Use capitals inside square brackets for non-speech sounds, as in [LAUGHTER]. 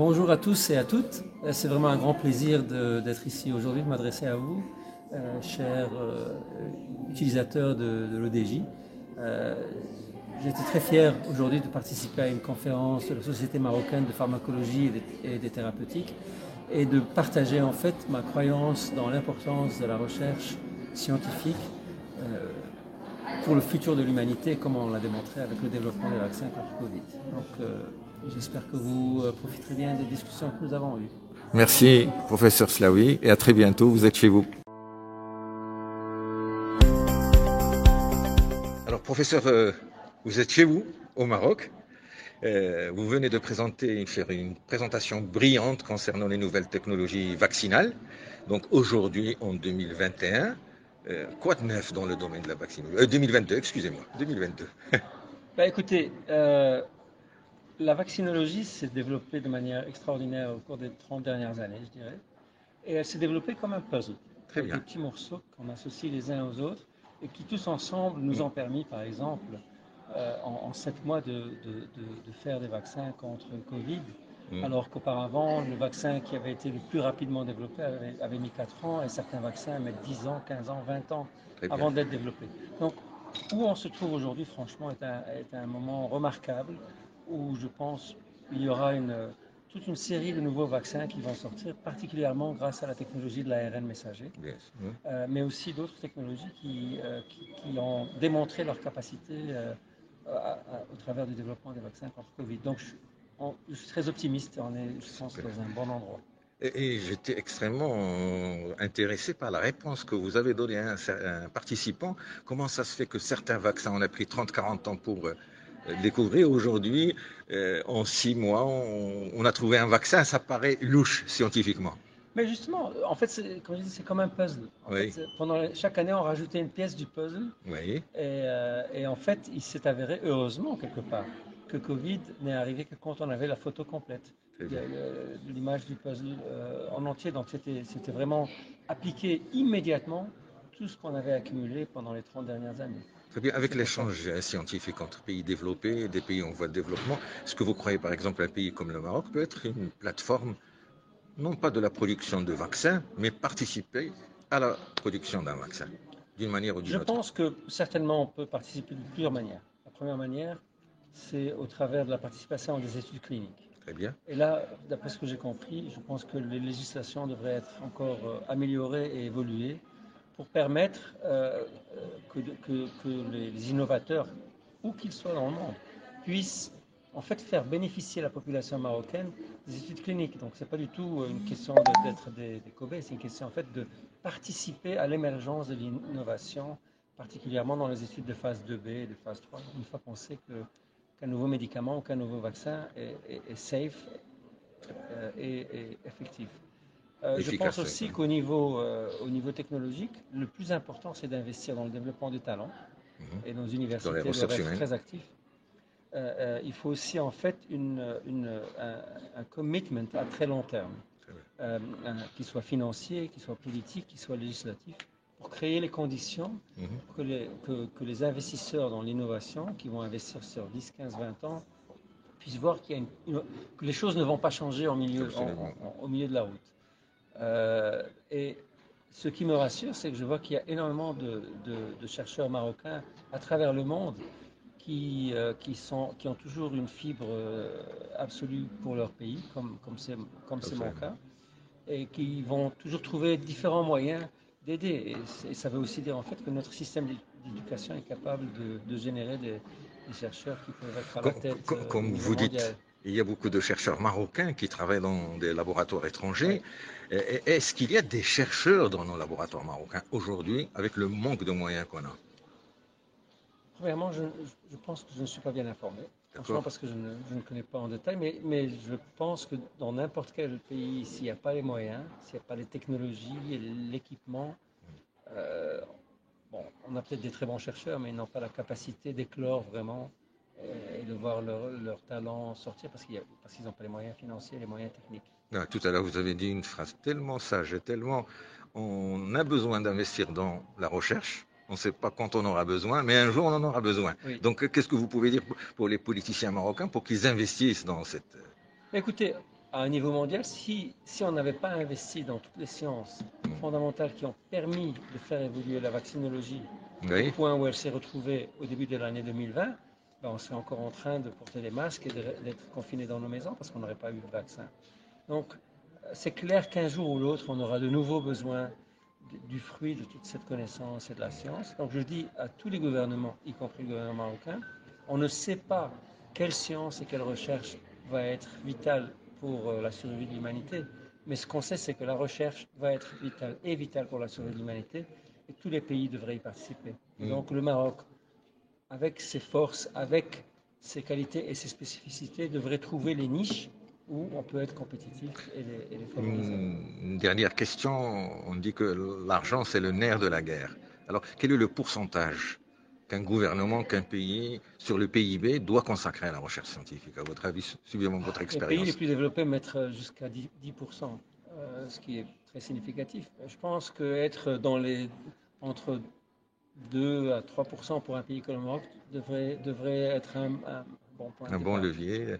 Bonjour à tous et à toutes. Euh, C'est vraiment un grand plaisir d'être ici aujourd'hui, de m'adresser à vous, euh, chers euh, utilisateurs de, l'ODJ. Été très fier aujourd'hui de participer à une conférence de la Société marocaine de pharmacologie et des, thérapeutiques et de partager en fait ma croyance dans l'importance de la recherche scientifique pour le futur de l'humanité, comme on l'a démontré avec le développement des vaccins contre le Covid. Donc euh, j'espère que vous euh, profiterez bien des discussions que nous avons eues. Merci, professeur Slaoui, et à très bientôt. Vous êtes chez vous. Alors, professeur, euh, vous êtes chez vous, au Maroc. Euh, vous venez de présenter, faire une présentation brillante concernant les nouvelles technologies vaccinales. Donc, aujourd'hui, en 2021, euh, quoi de neuf dans le domaine de la vaccinologie euh, 2022, excusez-moi, 2022. [LAUGHS] Bah, écoutez, euh, la vaccinologie s'est développée de manière extraordinaire au cours des 30 dernières années, je dirais. Et elle s'est développée comme un puzzle. Très avec bien. Des petits morceaux qu'on associe les uns aux autres et qui tous ensemble nous ont permis, par exemple, euh, en, en sept mois de, de- de- de faire des vaccins contre le Covid, Mm. alors qu'auparavant, le vaccin qui avait été le plus rapidement développé avait, avait mis 4 ans et certains vaccins mettent 10 ans, 15 ans, 20 ans avant d'être développés. Donc, où on se trouve aujourd'hui, franchement, est un, est un moment remarquable où je pense qu'il y aura une, toute une série de nouveaux vaccins qui vont sortir, particulièrement grâce à la technologie de l'ARN messager, sûr. euh, mais aussi d'autres technologies qui, euh, qui, qui ont démontré leur capacité euh, à- à- au travers du développement des vaccins contre Covid. Donc, je, on- je suis très optimiste, on est, je pense, dans un bon endroit. Et, et j'étais extrêmement euh, intéressé par la réponse que vous avez donnée à un, cer- à un participant. Comment ça se fait que certains vaccins, on a pris 30-40 ans pour euh, découvrir. Aujourd'hui, euh, en six mois, on, on a trouvé un vaccin. Ça paraît louche scientifiquement. Mais justement, en fait, c'est, comme je dis, c'est comme un puzzle. En Oui. fait, pendant chaque année, on rajoutait une pièce du puzzle. Oui, Et, euh, et en fait, il s'est avéré, heureusement, quelque part, que Covid n'est arrivé que quand on avait la photo complète. L'image du puzzle euh, en entier. Donc, c'était vraiment appliqué immédiatement tout ce qu'on avait accumulé pendant les 30 dernières années. Très bien. Avec l'échange scientifique entre pays développés et des pays en voie de développement, est-ce que vous croyez, par exemple, un pays comme le Maroc peut être une plateforme, non pas de la production de vaccins, mais participer à la production d'un vaccin, d'une manière ou d'une Je autre? pense que certainement on peut participer de plusieurs manières. La première manière, c'est au travers de la participation à des études cliniques. Très bien. Et là, d'après ce que j'ai compris, je pense que les législations devraient être encore euh, améliorées et évoluées pour permettre euh, euh, que, de- que- que les, innovateurs, où qu'ils soient dans le monde, puissent en fait faire bénéficier la population marocaine des études cliniques. Donc, ce n'est pas du tout une question de- d'être des, des cobayes, c'est une question en fait de participer à l'émergence de l'innovation, particulièrement dans les études de phase 2B et de phase 3. Une fois qu'on sait que qu'un nouveau médicament ou qu'un nouveau vaccin est, est- est safe euh, et, et effectif. Euh, je pense aussi qu'au niveau, euh, au niveau technologique, le plus important, c'est d'investir dans le développement du talent. Mhm. Et nos universités doivent être très actifs. Euh, il faut aussi en fait une, une- un, un commitment à très long terme, un- qui soit financier, qui soit politique, qui soit législatif, pour créer les conditions Mhm. que les, que, que les investisseurs dans l'innovation, qui vont investir sur 10, 15, 20 ans, puissent voir qu'il y a une- une- que les choses ne vont pas changer en milieu, en- Absolument. en- au milieu de la route. Euh, et ce qui me rassure, c'est que je vois qu'il y a énormément de, de- de chercheurs marocains à travers le monde qui, euh, qui, sont, qui ont toujours une fibre euh, absolue pour leur pays, comme comme c'est comme c'est mon cas, et qui vont toujours trouver différents moyens d'aider. Et, ça veut aussi dire en fait que notre système d'édu- d'éducation est capable de, de générer des, des chercheurs qui peuvent être à la tête. euh, comme vous dites. Il y a beaucoup de chercheurs marocains qui travaillent dans des laboratoires étrangers. Est-ce qu'il y a des chercheurs dans nos laboratoires marocains aujourd'hui avec le manque de moyens qu'on a? Premièrement, je, je pense que je ne suis pas bien informé. Franchement, parce que je ne, je ne connais pas en détail, mais, mais je pense que dans n'importe quel pays, s'il n'y a pas les moyens, s'il n'y a pas les technologies et l'équipement, euh, bon, on a peut-être des très bons chercheurs, mais ils n'ont pas la capacité d'éclore vraiment euh, et de voir leur, leur talent sortir parce qu'ils n'ont pas les moyens financiers, les moyens techniques. Ah, Tout à l'heure, vous avez dit une phrase tellement sage et tellement... On a besoin d'investir dans la recherche. On ne sait pas quand on aura besoin, mais un jour, on en aura besoin. Oui. Donc, qu'est-ce que vous pouvez dire pour les politiciens marocains pour qu'ils investissent dans cette... Écoutez, à un niveau mondial, si, si on n'avait pas investi dans toutes les sciences fondamentales qui ont permis de faire évoluer la vaccinologie au point où elle s'est retrouvée au début de l'année 2020, ben on serait encore en train de porter des masques et d'être confinés dans nos maisons parce qu'on n'aurait pas eu de vaccin. Donc, c'est clair qu'un jour ou l'autre, on aura de nouveau besoin du fruit de toute cette connaissance et de la science. Donc, je dis à tous les gouvernements, y compris le gouvernement marocain, on ne sait pas quelle science et quelle recherche va être vitale pour euh, la survie de l'humanité. Mais ce qu'on sait, c'est que la recherche va être vitale et vitale pour la survie de l'humanité et tous les pays devraient y participer. Mm. Donc le Maroc, avec ses forces, avec ses qualités et ses spécificités, devrait trouver les niches où on peut être compétitif et les, favoriser. Une dernière question, on dit que l'argent c'est le nerf de la guerre. Alors quel est le pourcentage qu'un gouvernement, qu'un pays, sur le PIB, doit consacrer à la recherche scientifique, à votre avis, suivant votre expérience Les pays les plus développés mettent jusqu'à 10%, euh, ce qui est très significatif. Je pense qu'être dans les, entre 2 à 3% pour un pays comme le Maroc devrait, devrait être un, bon point. Un bon levier.